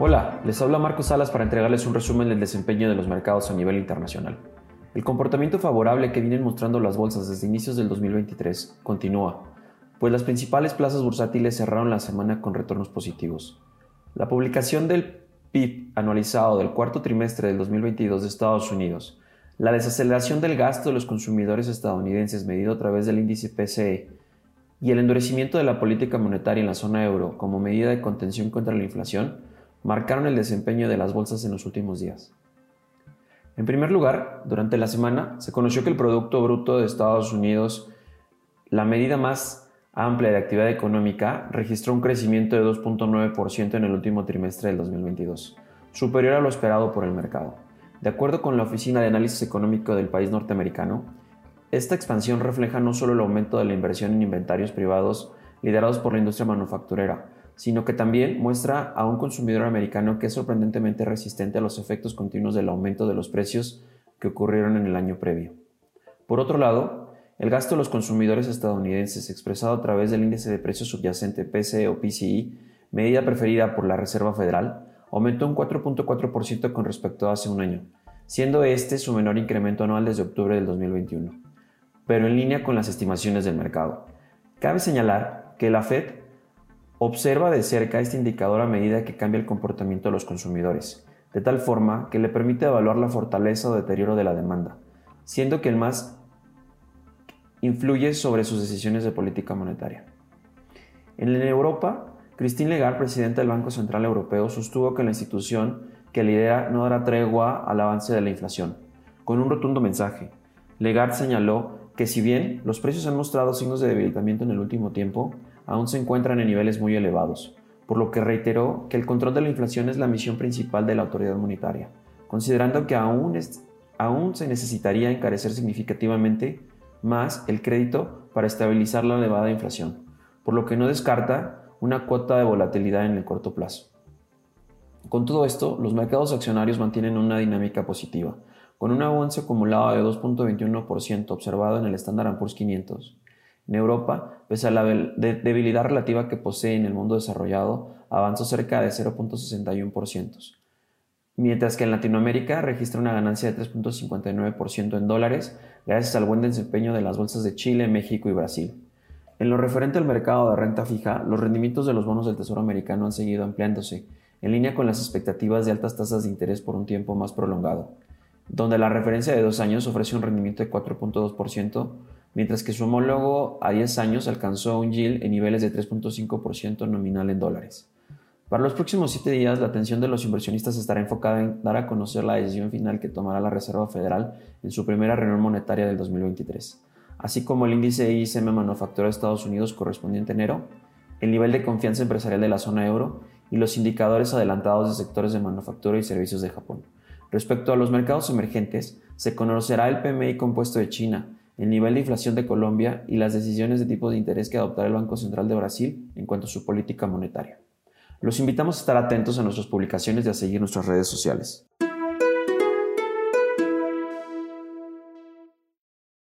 Hola, les habla Marco Salas para entregarles un resumen del desempeño de los mercados a nivel internacional. El comportamiento favorable que vienen mostrando las bolsas desde inicios del 2023 continúa, pues las principales plazas bursátiles cerraron la semana con retornos positivos. La publicación del PIB anualizado del cuarto trimestre del 2022 de Estados Unidos, la desaceleración del gasto de los consumidores estadounidenses medido a través del índice PCE y el endurecimiento de la política monetaria en la zona euro como medida de contención contra la inflación marcaron el desempeño de las bolsas en los últimos días. En primer lugar, durante la semana se conoció que el Producto Bruto de Estados Unidos, la medida más amplia de actividad económica, registró un crecimiento de 2.9% en el último trimestre del 2022, superior a lo esperado por el mercado. De acuerdo con la Oficina de Análisis Económico del país norteamericano, esta expansión refleja no solo el aumento de la inversión en inventarios privados liderados por la industria manufacturera, sino que también muestra a un consumidor americano que es sorprendentemente resistente a los efectos continuos del aumento de los precios que ocurrieron en el año previo. Por otro lado, el gasto de los consumidores estadounidenses expresado a través del índice de precios subyacente PCE o PCI, medida preferida por la Reserva Federal, aumentó un 4.4% con respecto a hace un año, siendo este su menor incremento anual desde octubre del 2021, pero en línea con las estimaciones del mercado. Cabe señalar que la Fed Observa de cerca este indicador a medida que cambia el comportamiento de los consumidores, de tal forma que le permite evaluar la fortaleza o deterioro de la demanda, siendo que el más influye sobre sus decisiones de política monetaria. En Europa, Christine Lagarde, presidenta del Banco Central Europeo, sostuvo que la institución que lidera no dará tregua al avance de la inflación, con un rotundo mensaje. Lagarde señaló que si bien los precios han mostrado signos de debilitamiento en el último tiempo, aún se encuentran en niveles muy elevados, por lo que reiteró que el control de la inflación es la misión principal de la autoridad monetaria, considerando que aún, se necesitaría encarecer significativamente más el crédito para estabilizar la elevada inflación, por lo que no descarta una cuota de volatilidad en el corto plazo. Con todo esto, los mercados accionarios mantienen una dinámica positiva, con un avance acumulado de 2.21% observado en el Standard Poor's 500 en Europa, pese a la debilidad relativa que posee en el mundo desarrollado, avanzó cerca de 0.61%, mientras que en Latinoamérica registra una ganancia de 3.59% en dólares gracias al buen desempeño de las bolsas de Chile, México y Brasil. En lo referente al mercado de renta fija, los rendimientos de los bonos del Tesoro americano han seguido ampliándose, en línea con las expectativas de altas tasas de interés por un tiempo más prolongado, donde la referencia de dos años ofrece un rendimiento de 4.2%, mientras que su homólogo a 10 años alcanzó un yield en niveles de 3.5% nominal en dólares. Para los próximos 7 días, la atención de los inversionistas estará enfocada en dar a conocer la decisión final que tomará la Reserva Federal en su primera reunión monetaria del 2023, así como el índice ISM Manufactura de Estados Unidos correspondiente a enero, el nivel de confianza empresarial de la zona euro y los indicadores adelantados de sectores de manufactura y servicios de Japón. Respecto a los mercados emergentes, se conocerá el PMI compuesto de China, el nivel de inflación de Colombia y las decisiones de tipo de interés que adoptará el Banco Central de Brasil en cuanto a su política monetaria. Los invitamos a estar atentos a nuestras publicaciones y a seguir nuestras redes sociales.